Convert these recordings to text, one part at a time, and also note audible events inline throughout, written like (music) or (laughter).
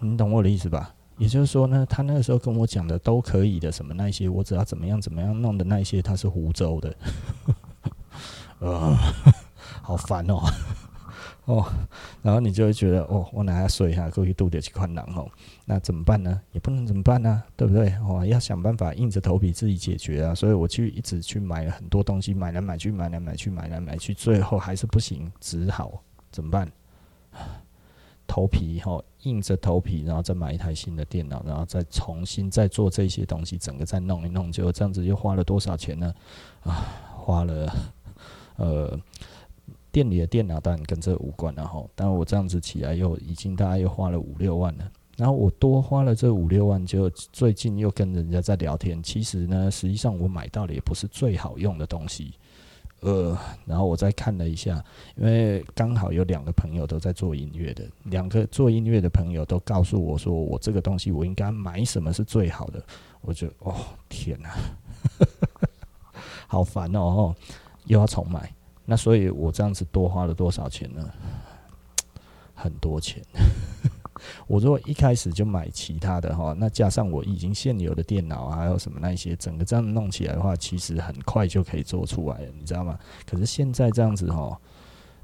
你懂我的意思吧？也就是说呢，他那个时候跟我讲的都可以的，什么那些，我只要怎么样怎么样弄的那些，他是湖州的，(laughs) 呃，(laughs) 好烦哦，(laughs) 哦，然后你就会觉得，哦，我哪要睡一下，过去度点去困难哦，那怎么办呢？也不能怎么办呢、啊？对不对？哦，要想办法硬着头皮自己解决啊。所以我去一直去买了很多东西，买来买去，买来买去，买来买去，最后还是不行，只好怎么办？头皮哈，硬着头皮，然后再买一台新的电脑，然后再重新再做这些东西，整个再弄一弄，结果这样子又花了多少钱呢？啊，花了呃，店里的电脑当然跟这无关了哈，但我这样子起来又已经大概又花了五六万了，然后我多花了这五六万，就最近又跟人家在聊天，其实呢，实际上我买到的也不是最好用的东西。呃，然后我再看了一下，因为刚好有两个朋友都在做音乐的，两个做音乐的朋友都告诉我说，我这个东西我应该买什么是最好的。我就哦天哪，(laughs) 好烦哦，哦，又要重买。那所以我这样子多花了多少钱呢？很多钱。我如果一开始就买其他的哈，那加上我已经现有的电脑啊，还有什么那些，整个这样弄起来的话，其实很快就可以做出来了，你知道吗？可是现在这样子哈，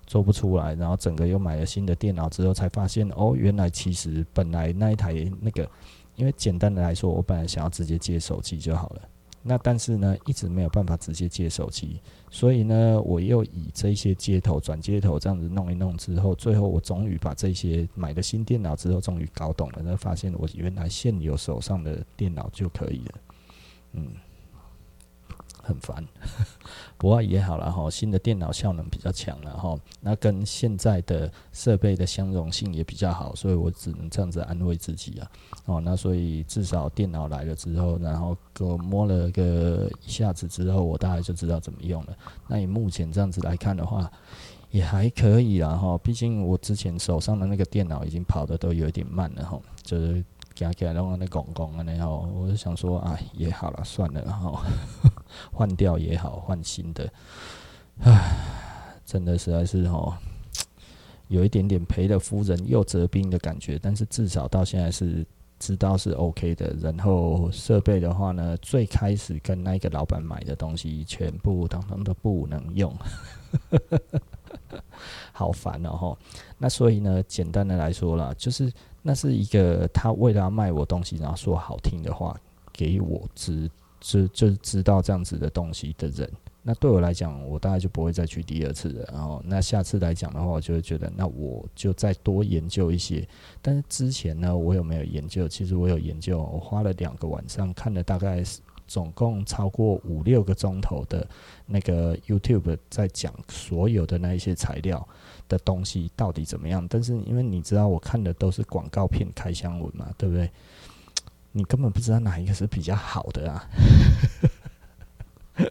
做不出来，然后整个又买了新的电脑之后，才发现哦，原来其实本来那一台那个，因为简单的来说，我本来想要直接接手机就好了。那但是呢，一直没有办法直接接手机，所以呢，我又以这些接头转接头这样子弄一弄之后，最后我终于把这些买了新电脑之后，终于搞懂了，那发现我原来现有手上的电脑就可以了，嗯。很烦，(laughs) 不过也好了哈。新的电脑效能比较强了哈，那跟现在的设备的相容性也比较好，所以我只能这样子安慰自己啊。哦，那所以至少电脑来了之后，然后给我摸了个一下子之后，我大概就知道怎么用了。那以目前这样子来看的话，也还可以啦哈。毕竟我之前手上的那个电脑已经跑得都有点慢了哈，就是给给然后那拱拱啊，然后我就想说啊，也好了，算了，然后。(laughs) 换掉也好，换新的，唉，真的实在是哦，有一点点赔了夫人又折兵的感觉。但是至少到现在是知道是 OK 的。然后设备的话呢，最开始跟那个老板买的东西全部统统都不能用，(laughs) 好烦哦。那所以呢，简单的来说啦，就是那是一个他为了要卖我东西，然后说好听的话给我知。知，就是知道这样子的东西的人，那对我来讲，我大概就不会再去第二次了。然后，那下次来讲的话，我就会觉得，那我就再多研究一些。但是之前呢，我有没有研究？其实我有研究，我花了两个晚上看了大概总共超过五六个钟头的那个 YouTube，在讲所有的那一些材料的东西到底怎么样。但是因为你知道，我看的都是广告片、开箱文嘛，对不对？你根本不知道哪一个是比较好的啊，(laughs)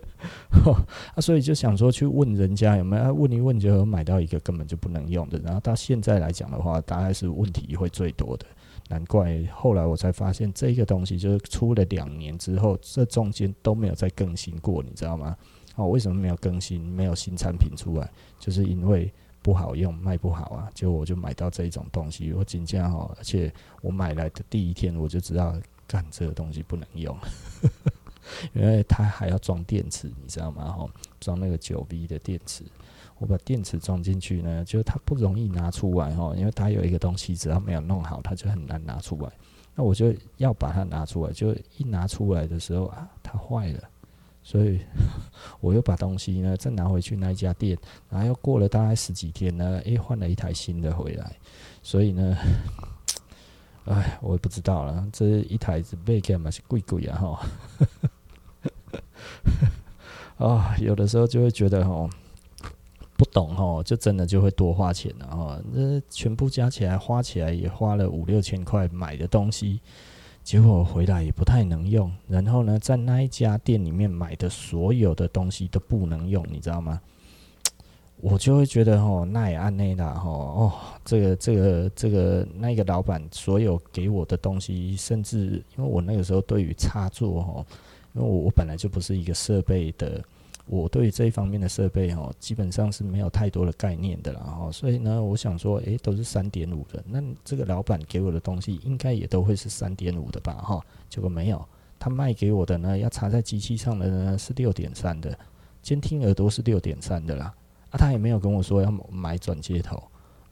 啊，所以就想说去问人家有没有，问一问就买到一个根本就不能用的，然后到现在来讲的话，大概是问题会最多的，难怪后来我才发现这个东西就是出了两年之后，这中间都没有再更新过，你知道吗？哦，为什么没有更新，没有新产品出来？就是因为不好用，卖不好啊，就我就买到这一种东西，我紧张哦，而且我买来的第一天我就知道。干这个东西不能用，(laughs) 因为它还要装电池，你知道吗？哈，装那个九 V 的电池，我把电池装进去呢，就它不容易拿出来吼，因为它有一个东西，只要没有弄好，它就很难拿出来。那我就要把它拿出来，就一拿出来的时候啊，它坏了，所以我又把东西呢再拿回去那一家店，然后又过了大概十几天呢，诶，换了一台新的回来，所以呢。哎，我也不知道了。这一台子买起来嘛是贵贵啊哈。(laughs) 啊，有的时候就会觉得哈，不懂哈，就真的就会多花钱了哈。那全部加起来花起来也花了五六千块买的东西，结果回来也不太能用。然后呢，在那一家店里面买的所有的东西都不能用，你知道吗？我就会觉得吼，那也按内啦吼哦，这个这个这个那个老板所有给我的东西，甚至因为我那个时候对于插座吼，因为我我本来就不是一个设备的我对这一方面的设备哦，基本上是没有太多的概念的啦哈，所以呢，我想说，诶，都是三点五的，那这个老板给我的东西应该也都会是三点五的吧哈，结果没有，他卖给我的呢，要插在机器上的呢是六点三的，监听耳朵是六点三的啦，啊，他也没有跟我说要买转接头。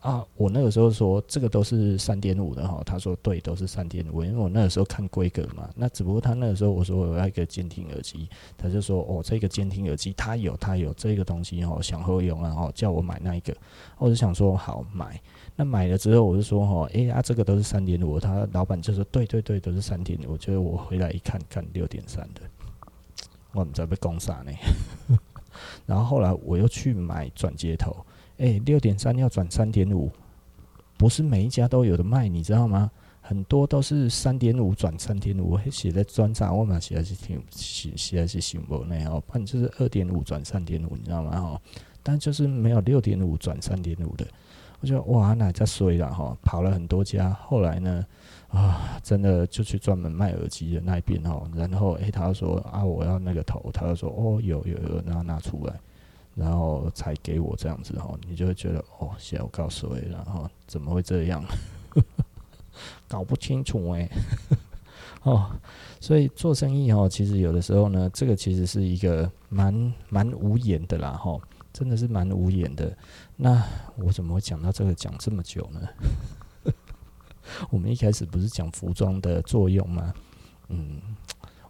啊，我那个时候说这个都是三点五的哈，他说对，都是三点五，因为我那个时候看规格嘛。那只不过他那个时候我说我要一个监听耳机，他就说哦，这个监听耳机他有他有这个东西哦，想合用啊哦，叫我买那一个。我就想说好买，那买了之后我就说哈，哎啊，这个都是三点五，他老板就说对对对，都是三点五。我觉得我回来一看，看六点三的，我们在被攻杀呢。(laughs) 然后后来我又去买转接头。诶，六点三要转三点五，不是每一家都有的卖，你知道吗？很多都是三点五转三点五，写在专场，我嘛写的是挺写写的是新闻内哦，反正就是二点五转三点五，你知道吗？哈，但就是没有六点五转三点五的，我觉得哇，那在衰了哈，跑了很多家，后来呢，啊，真的就去专门卖耳机的那边哦，然后诶，他说啊，我要那个头，他就说哦，有有有，然后拿出来。然后才给我这样子哈，你就会觉得哦，现在我告诉你，然后怎么会这样？(laughs) 搞不清楚哎，(laughs) 哦，所以做生意哦，其实有的时候呢，这个其实是一个蛮蛮无言的啦哈，真的是蛮无言的。那我怎么会讲到这个讲这么久呢？(laughs) 我们一开始不是讲服装的作用吗？嗯，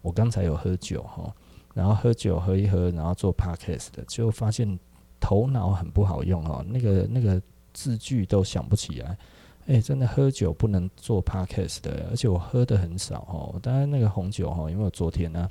我刚才有喝酒哈。然后喝酒喝一喝，然后做 podcast 的，就发现头脑很不好用哦，那个那个字句都想不起来。哎，真的喝酒不能做 podcast 的，而且我喝的很少哦。当然那个红酒哈，因为我昨天呢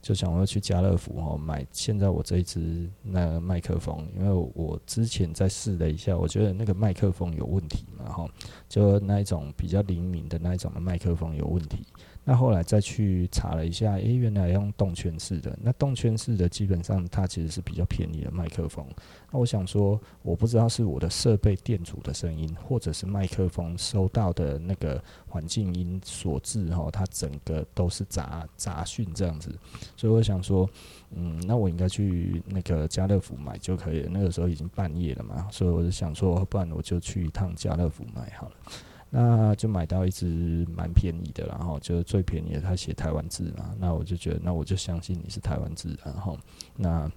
就想我要去家乐福哦买现在我这一支那个麦克风，因为我之前在试了一下，我觉得那个麦克风有问题嘛哈，就那一种比较灵敏的那一种的麦克风有问题。那后来再去查了一下，诶，原来用动圈式的。那动圈式的基本上它其实是比较便宜的麦克风。那我想说，我不知道是我的设备电阻的声音，或者是麦克风收到的那个环境音所致哈，它整个都是杂杂讯这样子。所以我想说，嗯，那我应该去那个家乐福买就可以了。那个时候已经半夜了嘛，所以我就想说，不然我就去一趟家乐福买好了。那就买到一支蛮便宜的，然后就是最便宜的，他写台湾字嘛，那我就觉得，那我就相信你是台湾字，然后那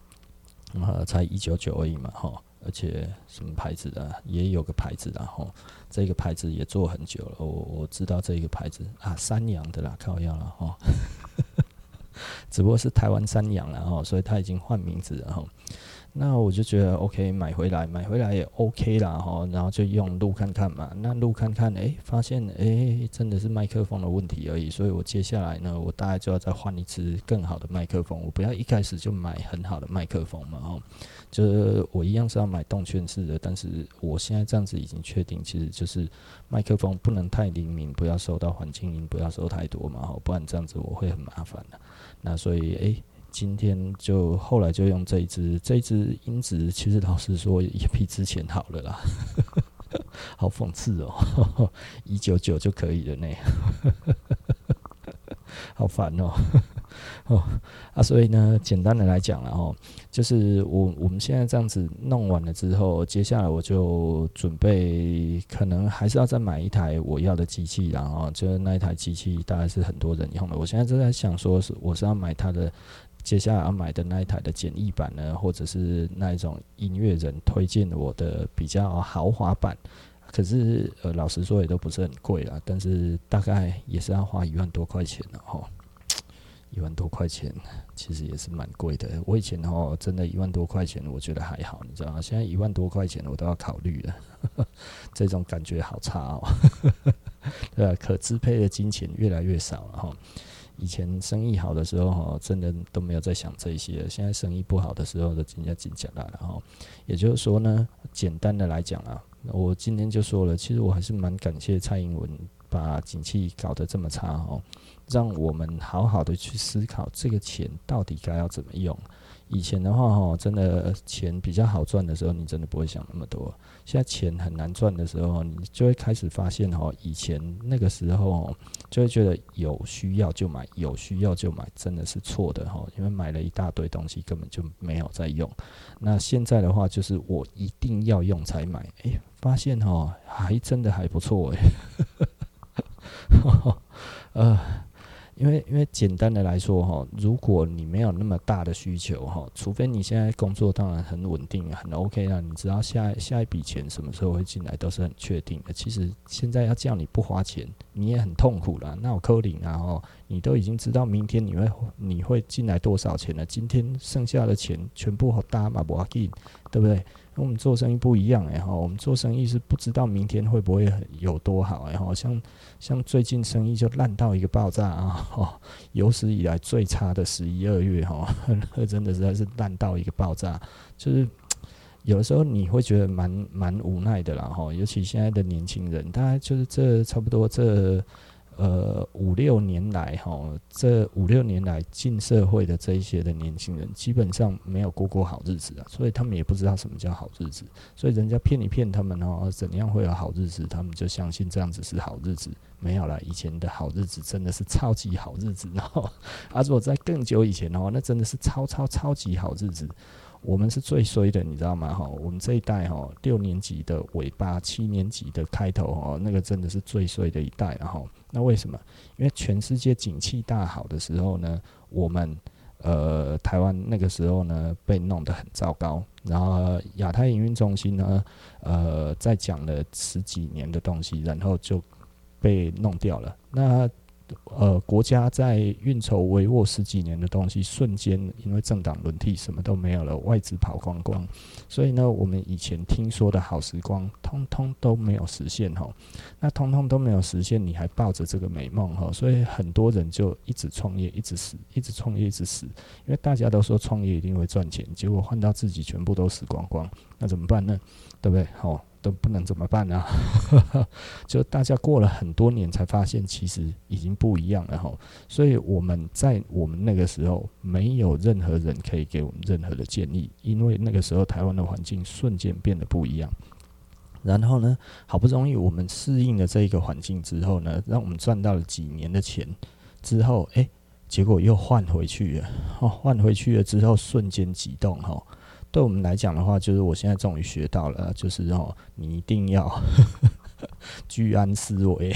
呃才一九九而已嘛，哈，而且什么牌子的也有个牌子，然后这个牌子也做很久了，我我知道这个牌子啊，三阳的啦，靠腰了哈，(laughs) 只不过是台湾三阳了哈，所以他已经换名字了哈。那我就觉得 OK，买回来买回来也 OK 啦哈，然后就用录看看嘛。那录看看，诶、发现诶、真的是麦克风的问题而已。所以我接下来呢，我大概就要再换一支更好的麦克风。我不要一开始就买很好的麦克风嘛哈，就是我一样是要买动圈式的，但是我现在这样子已经确定，其实就是麦克风不能太灵敏，不要收到环境音，不要收太多嘛哈，不然这样子我会很麻烦的。那所以诶。今天就后来就用这一支，这一支音质其实老实说也比之前好了啦，(laughs) 好讽刺哦，(laughs) 一九九就可以了呢，(laughs) 好烦哦，哦啊，所以呢，简单的来讲了哦，就是我我们现在这样子弄完了之后，接下来我就准备可能还是要再买一台我要的机器，然后就是那一台机器大概是很多人用的，我现在正在想说是我是要买它的。接下来要买的那一台的简易版呢，或者是那一种音乐人推荐我的比较豪华版，可是呃，老实说也都不是很贵啦，但是大概也是要花一万多块钱的哈，一万多块钱其实也是蛮贵的。我以前哦真的一万多块钱我觉得还好，你知道吗？现在一万多块钱我都要考虑了，(laughs) 这种感觉好差哦，(laughs) 对吧？可支配的金钱越来越少了齁。以前生意好的时候，哈，真的都没有在想这些。现在生意不好的时候，都紧张紧张了。然后，也就是说呢，简单的来讲啊，我今天就说了，其实我还是蛮感谢蔡英文把景气搞得这么差哦，让我们好好的去思考这个钱到底该要怎么用。以前的话哈，真的钱比较好赚的时候，你真的不会想那么多。现在钱很难赚的时候，你就会开始发现哈，以前那个时候就会觉得有需要就买，有需要就买，真的是错的哈。因为买了一大堆东西，根本就没有在用。那现在的话，就是我一定要用才买。哎、发现哈，还真的还不错哎。呃。(laughs) 因为因为简单的来说哈，如果你没有那么大的需求哈，除非你现在工作当然很稳定很 OK 啊，你知道下下一笔钱什么时候会进来都是很确定的。其实现在要叫你不花钱，你也很痛苦了。那我扣零啊哦你都已经知道明天你会你会进来多少钱了，今天剩下的钱全部搭嘛不要紧，对不对？跟我们做生意不一样哎哈，我们做生意是不知道明天会不会有多好哎哈，像像最近生意就烂到一个爆炸啊哈，有史以来最差的十一二月哈，(laughs) 真的实在是烂到一个爆炸，就是有的时候你会觉得蛮蛮无奈的啦哈，尤其现在的年轻人，大概就是这差不多这。呃，五六年来，哈，这五六年来进社会的这一些的年轻人，基本上没有过过好日子啊，所以他们也不知道什么叫好日子，所以人家骗一骗他们哦，怎样会有好日子，他们就相信这样子是好日子，没有了，以前的好日子真的是超级好日子，然后，啊，如果在更久以前的话，那真的是超超超级好日子。我们是最衰的，你知道吗？哈，我们这一代哈，六年级的尾巴，七年级的开头哦，那个真的是最衰的一代。然后，那为什么？因为全世界景气大好的时候呢，我们呃台湾那个时候呢被弄得很糟糕。然后亚太营运中心呢，呃，在讲了十几年的东西，然后就被弄掉了。那呃，国家在运筹帷幄十几年的东西，瞬间因为政党轮替，什么都没有了，外资跑光光，所以呢，我们以前听说的好时光，通通都没有实现吼。那通通都没有实现，你还抱着这个美梦哈，所以很多人就一直创业，一直死，一直创业，一直死，因为大家都说创业一定会赚钱，结果换到自己全部都死光光，那怎么办呢？对不对？吼。都不能怎么办呢？(laughs) 就大家过了很多年才发现，其实已经不一样了哈。所以我们在我们那个时候，没有任何人可以给我们任何的建议，因为那个时候台湾的环境瞬间变得不一样。然后呢，好不容易我们适应了这一个环境之后呢，让我们赚到了几年的钱之后，诶，结果又换回去了。哦，换回去了之后，瞬间激动哈。对我们来讲的话，就是我现在终于学到了，就是哦，你一定要 (laughs) 居安思危，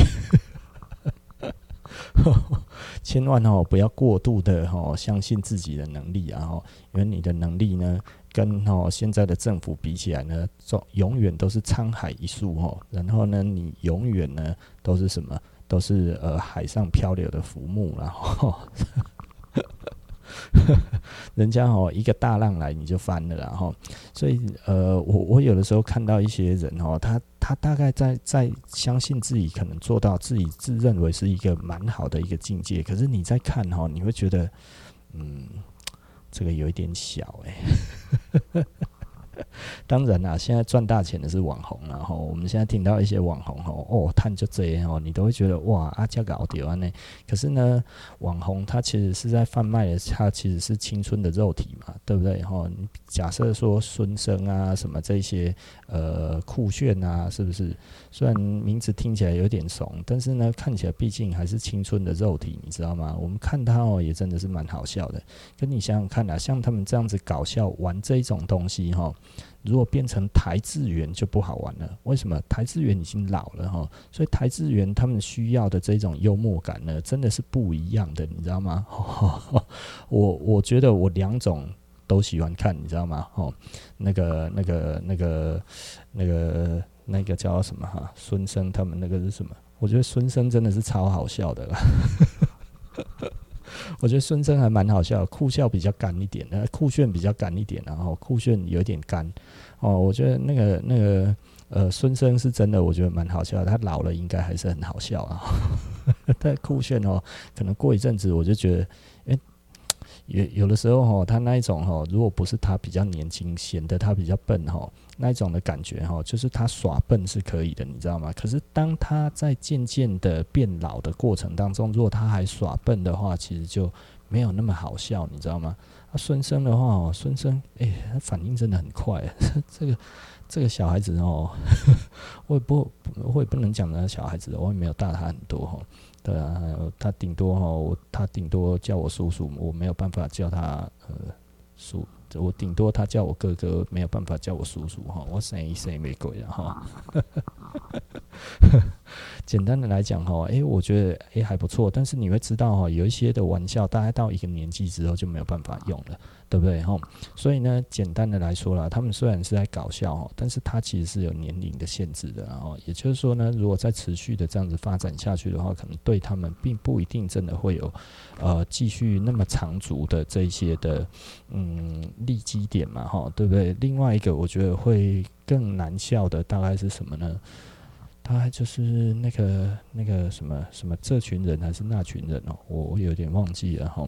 千万哦不要过度的哦相信自己的能力啊，然后因为你的能力呢，跟哦现在的政府比起来呢，总永远都是沧海一粟哦，然后呢，你永远呢都是什么，都是呃海上漂流的浮木，然后。(laughs) 人家哦，一个大浪来你就翻了，然后，所以呃，我我有的时候看到一些人哦，他他大概在在相信自己可能做到自己自认为是一个蛮好的一个境界，可是你在看哦，你会觉得，嗯，这个有一点小哎。(laughs) 当然啦，现在赚大钱的是网红，然后我们现在听到一些网红吼哦，他就这样哦，你都会觉得哇，阿加搞屌呢。可是呢，网红他其实是在贩卖的，他其实是青春的肉体嘛，对不对？哈，假设说孙生啊什么这些呃酷炫啊，是不是？虽然名字听起来有点怂，但是呢，看起来毕竟还是青春的肉体，你知道吗？我们看他哦，也真的是蛮好笑的。跟你想想看啊，像他们这样子搞笑玩这种东西哈。如果变成台智源就不好玩了，为什么？台智源已经老了哈，所以台智源他们需要的这种幽默感呢，真的是不一样的，你知道吗？(laughs) 我我觉得我两种都喜欢看，你知道吗？哦，那个那个那个那个那个叫什么哈？孙生他们那个是什么？我觉得孙生真的是超好笑的啦。(laughs) 我觉得孙生还蛮好笑，酷笑比较干一点，呃，酷炫比较干一点，然后酷炫有点干哦。我觉得那个那个呃，孙生是真的，我觉得蛮好笑。他老了应该还是很好笑啊。(laughs) 但酷炫哦，可能过一阵子我就觉得，诶。有有的时候哈，他那一种哈，如果不是他比较年轻，显得他比较笨哈，那一种的感觉哈，就是他耍笨是可以的，你知道吗？可是当他在渐渐的变老的过程当中，如果他还耍笨的话，其实就没有那么好笑，你知道吗？啊，孙生的话哦，孙生，哎，他反应真的很快。(laughs) 这个这个小孩子哦，(laughs) 我也不我也不能讲他小孩子，我也没有大他很多哈。对啊，他顶多哈，他顶多叫我叔叔，我没有办法叫他呃叔。我顶多他叫我哥哥，没有办法叫我叔叔哈。我生一生没鬼了哈。(laughs) 简单的来讲哈，诶，我觉得诶还不错，但是你会知道哈，有一些的玩笑，大概到一个年纪之后就没有办法用了。对不对？哈，所以呢，简单的来说啦，他们虽然是在搞笑哈，但是它其实是有年龄的限制的。然后，也就是说呢，如果再持续的这样子发展下去的话，可能对他们并不一定真的会有呃继续那么长足的这些的嗯利基点嘛，哈，对不对？另外一个，我觉得会更难笑的大概是什么呢？大概就是那个那个什么什么这群人还是那群人哦，我我有点忘记了哈。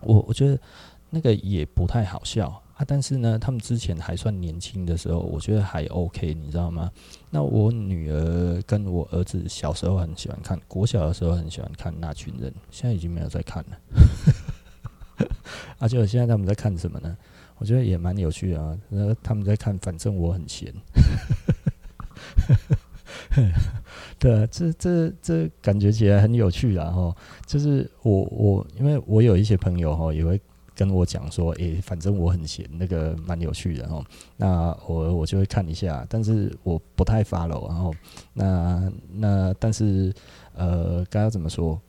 我我觉得。那个也不太好笑啊，但是呢，他们之前还算年轻的时候，我觉得还 OK，你知道吗？那我女儿跟我儿子小时候很喜欢看，国小的时候很喜欢看那群人，现在已经没有在看了。而 (laughs) 且、我、现在他们在看什么呢？我觉得也蛮有趣的啊。那他们在看，反正我很闲。(laughs) (laughs) 对啊，这这这感觉起来很有趣啊！哈，就是我我因为我有一些朋友哈，也会。跟我讲说，诶、反正我很闲，那个蛮有趣的哦。那我我就会看一下，但是我不太 follow。然后，那那但是，呃，该要怎么说？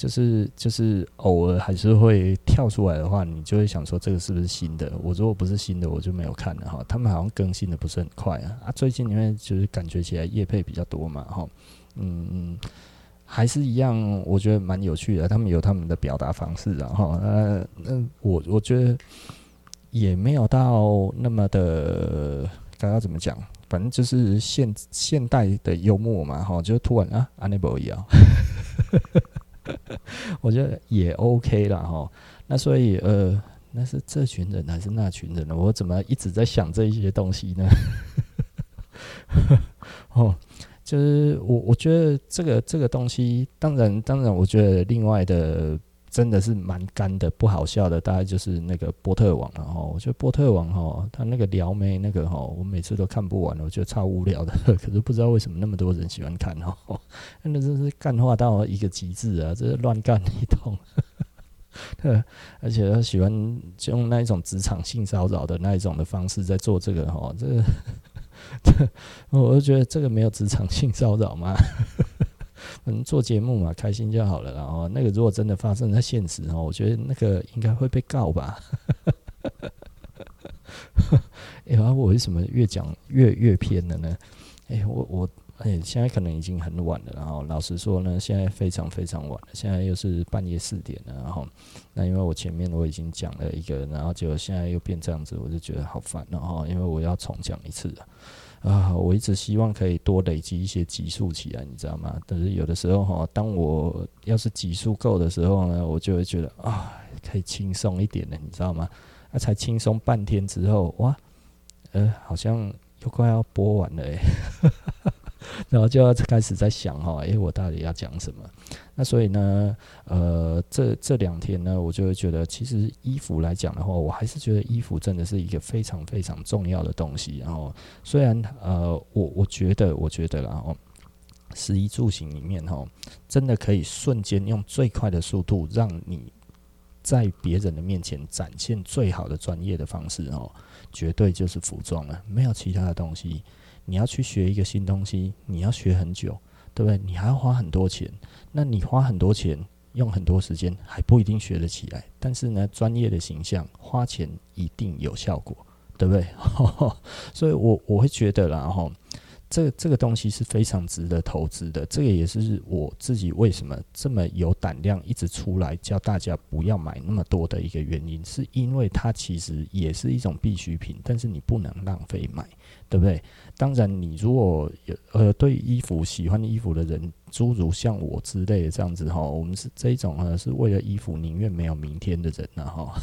就是就是偶尔还是会跳出来的话，你就会想说这个是不是新的？我如果不是新的，我就没有看了哈。他们好像更新的不是很快啊。啊，最近因为就是感觉起来叶配比较多嘛，哈，嗯嗯。还是一样，我觉得蛮有趣的。他们有他们的表达方式，然后呃，那我我觉得也没有到那么的，刚刚怎么讲？反正就是现现代的幽默嘛，哈，就突然啊，阿内博一样，(laughs) (laughs) 我觉得也 OK 了哈。那所以呃，那是这群人还是那群人呢？我怎么一直在想这一些东西呢？(laughs) 哦。就是我，我觉得这个这个东西，当然当然，我觉得另外的真的是蛮干的，不好笑的，大概就是那个波特王了哈。我觉得波特王哈，他那个撩妹那个哈，我每次都看不完，我觉得超无聊的。(laughs) 可是不知道为什么那么多人喜欢看哈，那真是干话到一个极致啊，这是乱干一通。(laughs) 而且他喜欢用那一种职场性骚扰的那一种的方式在做这个哈，这 (laughs) 个。我就觉得这个没有职场性骚扰吗，嗯，做节目嘛，开心就好了。然后那个如果真的发生在现实哦，我觉得那个应该会被告吧。(laughs) 哎、欸，我为什么越讲越越偏了呢？哎、欸，我我哎、现在可能已经很晚了。然后老实说呢，现在非常非常晚了，现在又是半夜四点了。然后那因为我前面我已经讲了一个，然后结果现在又变这样子，我就觉得好烦。然后因为我要重讲一次了。啊，我一直希望可以多累积一些集数起来，你知道吗？但是有的时候哈，当我要是集数够的时候呢，我就会觉得啊，可以轻松一点了，你知道吗？啊、才轻松半天之后，哇，呃，好像又快要播完了诶。然后就要开始在想哈，诶，我到底要讲什么？那所以呢，呃，这这两天呢，我就会觉得，其实衣服来讲的话，我还是觉得衣服真的是一个非常非常重要的东西。然后，虽然呃，我我觉得，我觉得然后，食衣住行里面哈，真的可以瞬间用最快的速度，让你在别人的面前展现最好的专业的方式哦，绝对就是服装了，没有其他的东西。你要去学一个新东西，你要学很久，对不对？你还要花很多钱。那你花很多钱，用很多时间，还不一定学得起来。但是呢，专业的形象，花钱一定有效果，对不对？(laughs) 所以我我会觉得啦，哈。这这个东西是非常值得投资的，这个也是我自己为什么这么有胆量一直出来教大家不要买那么多的一个原因，是因为它其实也是一种必需品，但是你不能浪费买，对不对？当然，你如果有呃对衣服喜欢衣服的人，诸如像我之类的这样子哈，我们是这一种呢，是为了衣服宁愿没有明天的人呢哈。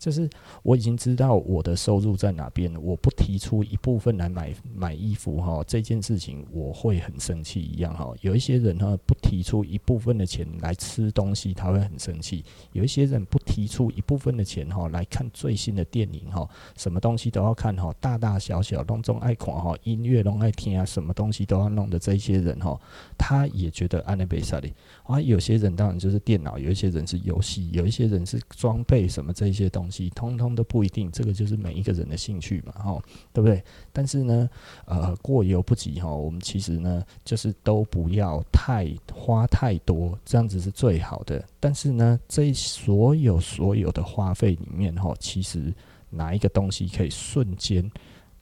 就是我已经知道我的收入在哪边，我不提出一部分来买买衣服哈，这件事情我会很生气一样哈。有一些人哈不提出一部分的钱来吃东西，他会很生气；有一些人不提出一部分的钱哈来看最新的电影哈，什么东西都要看哈，大大小小都总爱看哈，音乐都爱听啊，什么东西都要弄的这些人哈，他也觉得安内贝萨里啊。有些人当然就是电脑，有一些人是游戏，有一些人是装备什么这些东西。通通都不一定，这个就是每一个人的兴趣嘛，哈，对不对？但是呢，呃，过犹不及哈，我们其实呢，就是都不要太花太多，这样子是最好的。但是呢，这所有所有的花费里面哈，其实哪一个东西可以瞬间，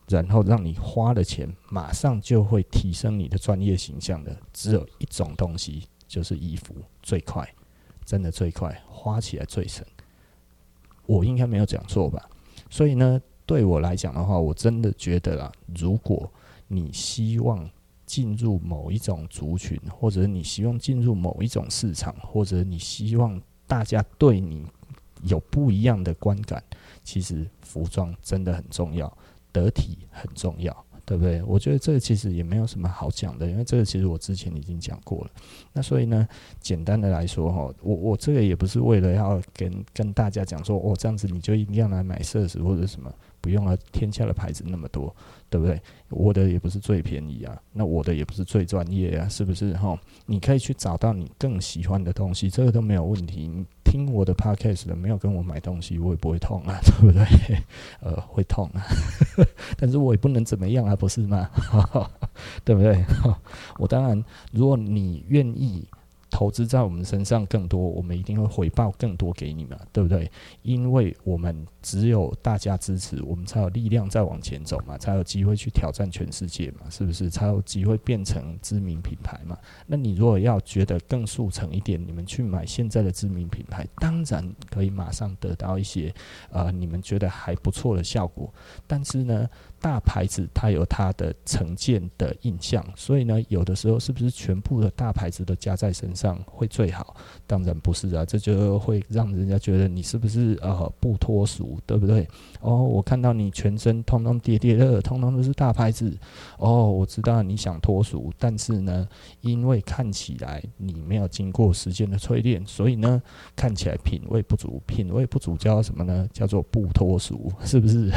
然后让你花了钱，马上就会提升你的专业形象的，只有一种东西，就是衣服，最快，真的最快，花起来最省。我应该没有讲错吧？所以呢，对我来讲的话，我真的觉得啊，如果你希望进入某一种族群，或者你希望进入某一种市场，或者你希望大家对你有不一样的观感，其实服装真的很重要，得体很重要。对不对？我觉得这个其实也没有什么好讲的，因为这个其实我之前已经讲过了。那所以呢，简单的来说哈，我我这个也不是为了要跟跟大家讲说，哦，这样子你就一定要来买设施或者什么。不用了，天下的牌子那么多，对不对？我的也不是最便宜啊，那我的也不是最专业啊，是不是？哈，你可以去找到你更喜欢的东西，这个都没有问题。你听我的 podcast 的，没有跟我买东西，我也不会痛啊，(laughs) 对不对？(laughs) 呃，会痛啊，(laughs) 但是我也不能怎么样啊，不是吗？对不对？我当然，如果你愿意。投资在我们身上更多，我们一定会回报更多给你们，对不对？因为我们只有大家支持，我们才有力量再往前走嘛，才有机会去挑战全世界嘛，是不是？才有机会变成知名品牌嘛。那你如果要觉得更速成一点，你们去买现在的知名品牌，当然可以马上得到一些呃你们觉得还不错的效果。但是呢，大牌子它有它的成见的印象，所以呢，有的时候是不是全部的大牌子都加在身上会最好？当然不是啊，这就会让人家觉得你是不是呃不脱俗，对不对？哦，我看到你全身通通叠叠乐，通通都是大牌子。哦，我知道你想脱俗，但是呢，因为看起来你没有经过时间的淬炼，所以呢，看起来品味不足。品味不足叫什么呢？叫做不脱俗，是不是？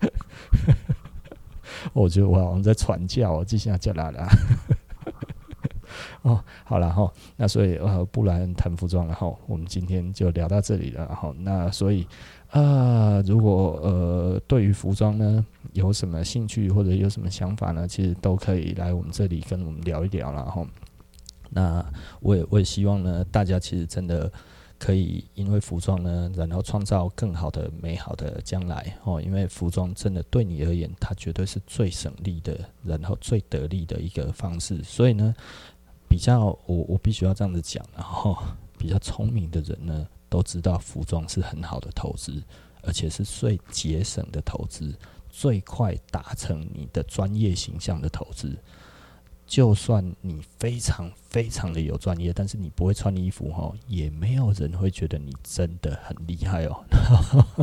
(laughs) 我觉得我好像在传教，我记下叫来了。(laughs) 哦，好了哈，那所以呃，不然谈服装了哈，我们今天就聊到这里了哈。那所以啊、呃，如果呃对于服装呢有什么兴趣或者有什么想法呢，其实都可以来我们这里跟我们聊一聊了哈。那我也我也希望呢，大家其实真的。可以因为服装呢，然后创造更好的、美好的将来哦。因为服装真的对你而言，它绝对是最省力的，然后最得力的一个方式。所以呢，比较我我必须要这样子讲，然后比较聪明的人呢，都知道服装是很好的投资，而且是最节省的投资，最快达成你的专业形象的投资。就算你非常非常的有专业，但是你不会穿衣服哈，也没有人会觉得你真的很厉害哦。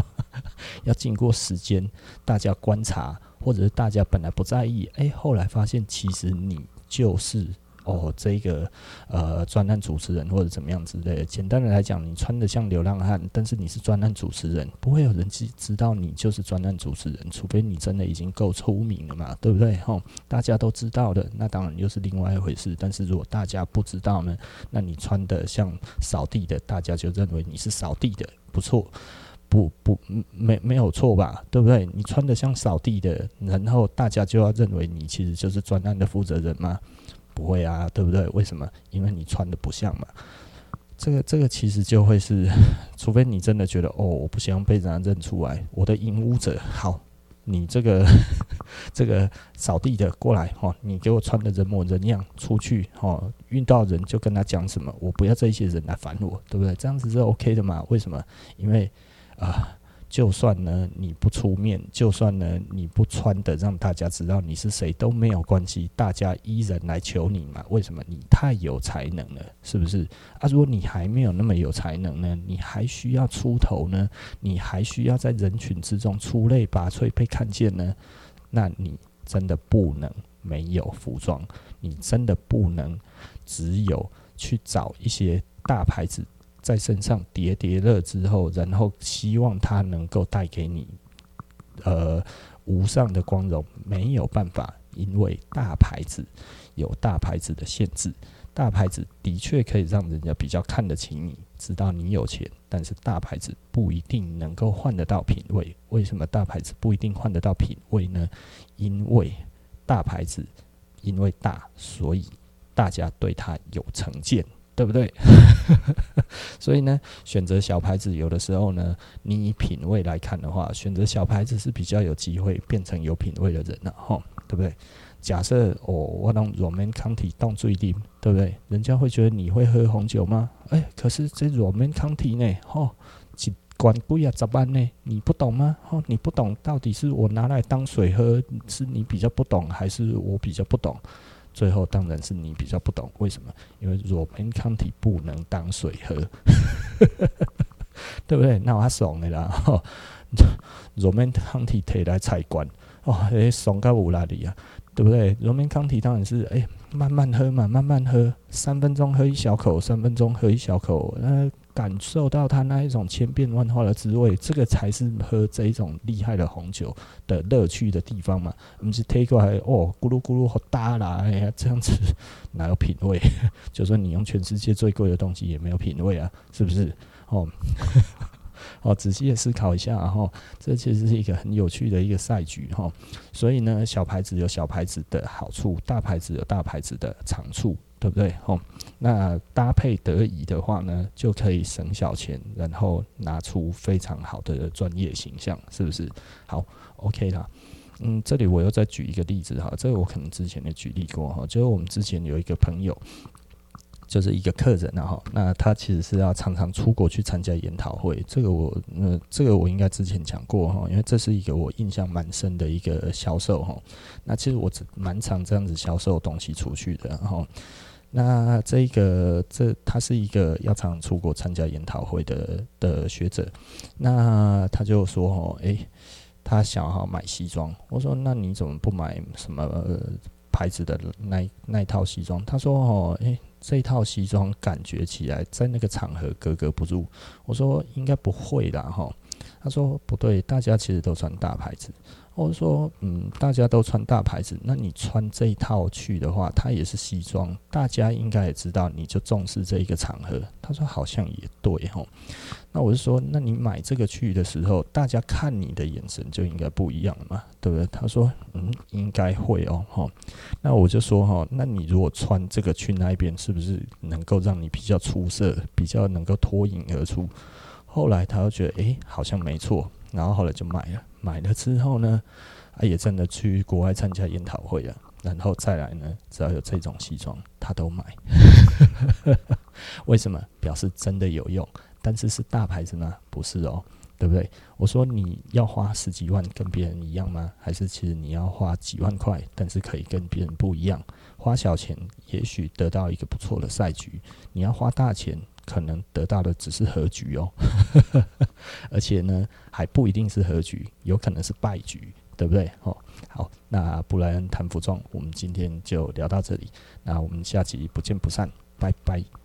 (laughs) 要经过时间，大家观察，或者是大家本来不在意，哎，后来发现其实你就是。哦，这一个呃，专案主持人或者怎么样之类的。简单的来讲，你穿得像流浪汉，但是你是专案主持人，不会有人知知道你就是专案主持人，除非你真的已经够出名了嘛，对不对？吼，大家都知道的，那当然又是另外一回事。但是如果大家不知道呢，那你穿得像扫地的，大家就认为你是扫地的，不错，不不没没有错吧？对不对？你穿得像扫地的，然后大家就要认为你其实就是专案的负责人吗？不会啊，对不对？为什么？因为你穿的不像嘛。这个这个其实就会是，(laughs) 除非你真的觉得哦，我不希望被人家认出来，我的影武者，好，你这个 (laughs) 这个扫地的过来哈，你给我穿的人模人样出去哈，遇到人就跟他讲什么，我不要这些人来烦我，对不对？这样子是 OK 的嘛？为什么？因为啊。就算呢你不出面，就算呢你不穿的让大家知道你是谁都没有关系，大家依然来求你嘛？为什么？你太有才能了，是不是？啊，如果你还没有那么有才能呢，你还需要出头呢？你还需要在人群之中出类拔萃被看见呢？那你真的不能没有服装，你真的不能只有去找一些大牌子。在身上叠叠乐之后，然后希望它能够带给你，呃，无上的光荣，没有办法，因为大牌子有大牌子的限制，大牌子的确可以让人家比较看得起你，知道你有钱，但是大牌子不一定能够换得到品味。为什么大牌子不一定换得到品味呢？因为大牌子因为大，所以大家对它有成见。对不对？(laughs) 所以呢，选择小牌子有的时候呢，你以品味来看的话，选择小牌子是比较有机会变成有品味的人了，哈，对不对？假设哦，我让 Roman Conti 当最低，对不对？人家会觉得你会喝红酒吗？哎，可是这 Roman Conti 呢，哈，几管贵啊，咋办呢？你不懂吗？哈，你不懂，到底是我拿来当水喝，是你比较不懂，还是我比较不懂？最后当然是你比较不懂，为什么？因为 Roman Conti 不能当水喝，(laughs) 对不对？那我爽的啦，(laughs) Roman Conti 提来菜馆，哦，诶，爽到无哪里啊，对不对？Roman Conti 当然是诶、欸，慢慢喝嘛，慢慢喝，三分钟喝一小口，三分钟喝一小口，呃。感受到它那一种千变万化的滋味，这个才是喝这一种厉害的红酒的乐趣的地方嘛。我们是推过来哦，咕噜咕噜好大啦，哎呀，这样子哪有品味？(laughs) 就算你用全世界最贵的东西也没有品味啊，是不是？哦，(laughs) 哦，仔细的思考一下，然后这其实是一个很有趣的一个赛局哈。所以呢，小牌子有小牌子的好处，大牌子有大牌子的长处。对不对？哦，那搭配得宜的话呢，就可以省小钱，然后拿出非常好的专业形象，是不是？好，OK 啦。嗯，这里我又再举一个例子哈，这个我可能之前也举例过哈，就是我们之前有一个朋友，就是一个客人啊哈，那他其实是要常常出国去参加研讨会，这个我，呃，这个我应该之前讲过哈，因为这是一个我印象蛮深的一个销售哈。那其实我蛮常这样子销售东西出去的哈。那这一个，这他是一个要常出国参加研讨会的的学者，那他就说哦，诶，他想要买西装。我说，那你怎么不买什么牌子的那那一套西装？他说哦，诶，这一套西装感觉起来在那个场合格格不入。我说应该不会啦哈。他说不对，大家其实都穿大牌子。或者说，嗯，大家都穿大牌子，那你穿这一套去的话，它也是西装，大家应该也知道，你就重视这一个场合。他说好像也对吼，那我就说，那你买这个去的时候，大家看你的眼神就应该不一样嘛，对不对？他说，嗯，应该会哦，吼。那我就说哈，那你如果穿这个去那边，是不是能够让你比较出色，比较能够脱颖而出？后来他又觉得，诶，好像没错，然后后来就买了。买了之后呢，啊，也真的去国外参加研讨会了，然后再来呢，只要有这种西装，他都买。(laughs) 为什么？表示真的有用。但是是大牌子吗？不是哦，对不对？我说你要花十几万跟别人一样吗？还是其实你要花几万块，但是可以跟别人不一样？花小钱也许得到一个不错的赛局，你要花大钱。可能得到的只是和局哦，(laughs) 而且呢，还不一定是和局，有可能是败局，对不对？哦，好，那布莱恩谈服装，我们今天就聊到这里，那我们下集不见不散，拜拜。